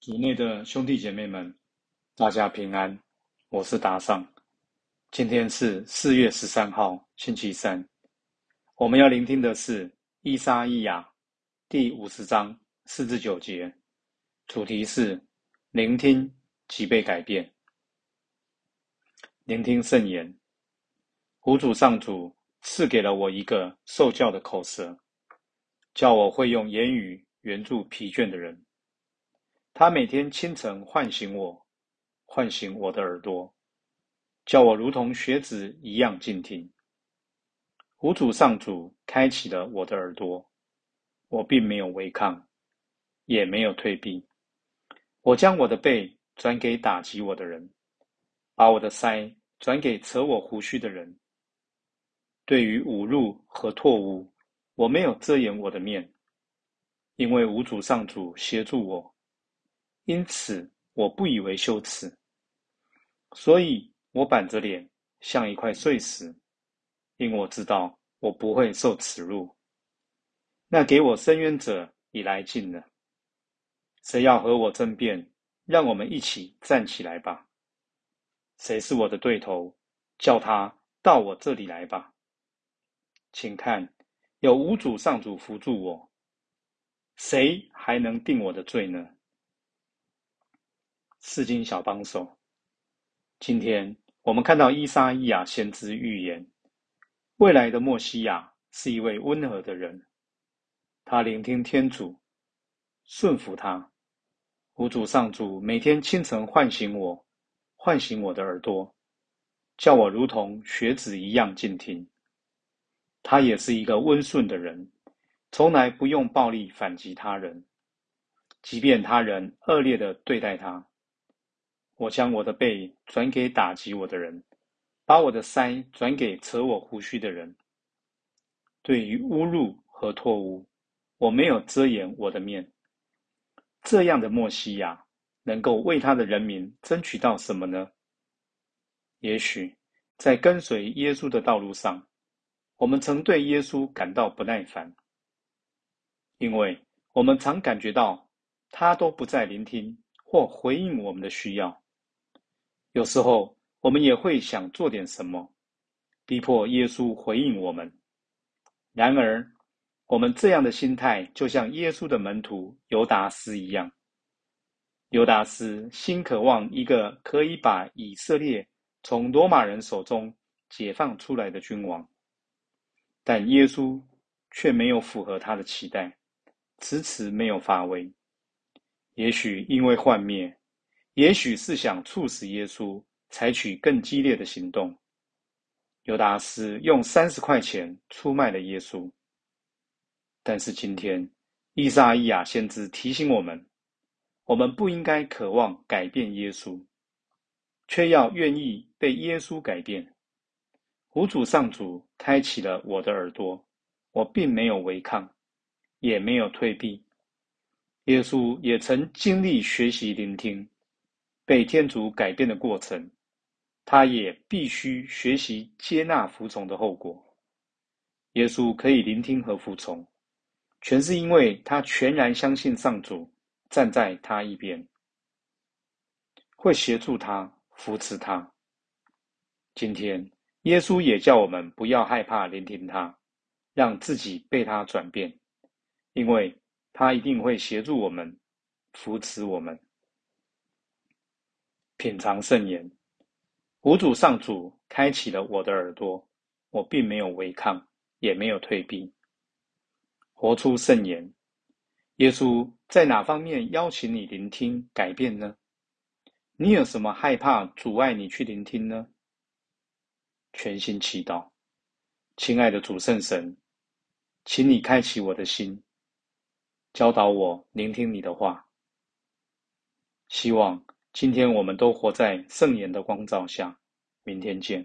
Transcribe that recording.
组内的兄弟姐妹们，大家平安，我是达尚。今天是四月十三号，星期三。我们要聆听的是《伊莎伊亚》第五十章四至九节，主题是聆听即被改变。聆听圣言，无主上主赐给了我一个受教的口舌，叫我会用言语援助疲倦的人。他每天清晨唤醒我，唤醒我的耳朵，叫我如同学子一样静听。无主上主开启了我的耳朵，我并没有违抗，也没有退避。我将我的背转给打击我的人，把我的腮转给扯我胡须的人。对于侮辱和唾污，我没有遮掩我的面，因为无主上主协助我。因此，我不以为羞耻，所以我板着脸，像一块碎石，因我知道我不会受耻辱。那给我伸冤者已来劲了，谁要和我争辩？让我们一起站起来吧。谁是我的对头？叫他到我这里来吧。请看，有五主上主扶助我，谁还能定我的罪呢？四经小帮手，今天我们看到伊莎伊亚先知预言，未来的墨西亚是一位温和的人，他聆听天主，顺服他。无主上主每天清晨唤醒我，唤醒我的耳朵，叫我如同学子一样静听。他也是一个温顺的人，从来不用暴力反击他人，即便他人恶劣的对待他。我将我的背转给打击我的人，把我的腮转给扯我胡须的人。对于侮辱和唾污，我没有遮掩我的面。这样的莫西亚能够为他的人民争取到什么呢？也许在跟随耶稣的道路上，我们曾对耶稣感到不耐烦，因为我们常感觉到他都不再聆听或回应我们的需要。有时候，我们也会想做点什么，逼迫耶稣回应我们。然而，我们这样的心态就像耶稣的门徒尤达斯一样。尤达斯心渴望一个可以把以色列从罗马人手中解放出来的君王，但耶稣却没有符合他的期待，迟迟没有发威。也许因为幻灭。也许是想促使耶稣采取更激烈的行动。尤达斯用三十块钱出卖了耶稣。但是今天，伊莎伊亚先知提醒我们：我们不应该渴望改变耶稣，却要愿意被耶稣改变。无主上主开启了我的耳朵，我并没有违抗，也没有退避。耶稣也曾经历学习聆听。被天主改变的过程，他也必须学习接纳服从的后果。耶稣可以聆听和服从，全是因为他全然相信上主站在他一边，会协助他、扶持他。今天，耶稣也叫我们不要害怕聆听他，让自己被他转变，因为他一定会协助我们、扶持我们。品尝圣言，五主上主开启了我的耳朵，我并没有违抗，也没有退避。活出圣言，耶稣在哪方面邀请你聆听改变呢？你有什么害怕阻碍你去聆听呢？全心祈祷，亲爱的主圣神，请你开启我的心，教导我聆听你的话。希望。今天我们都活在圣言的光照下，明天见。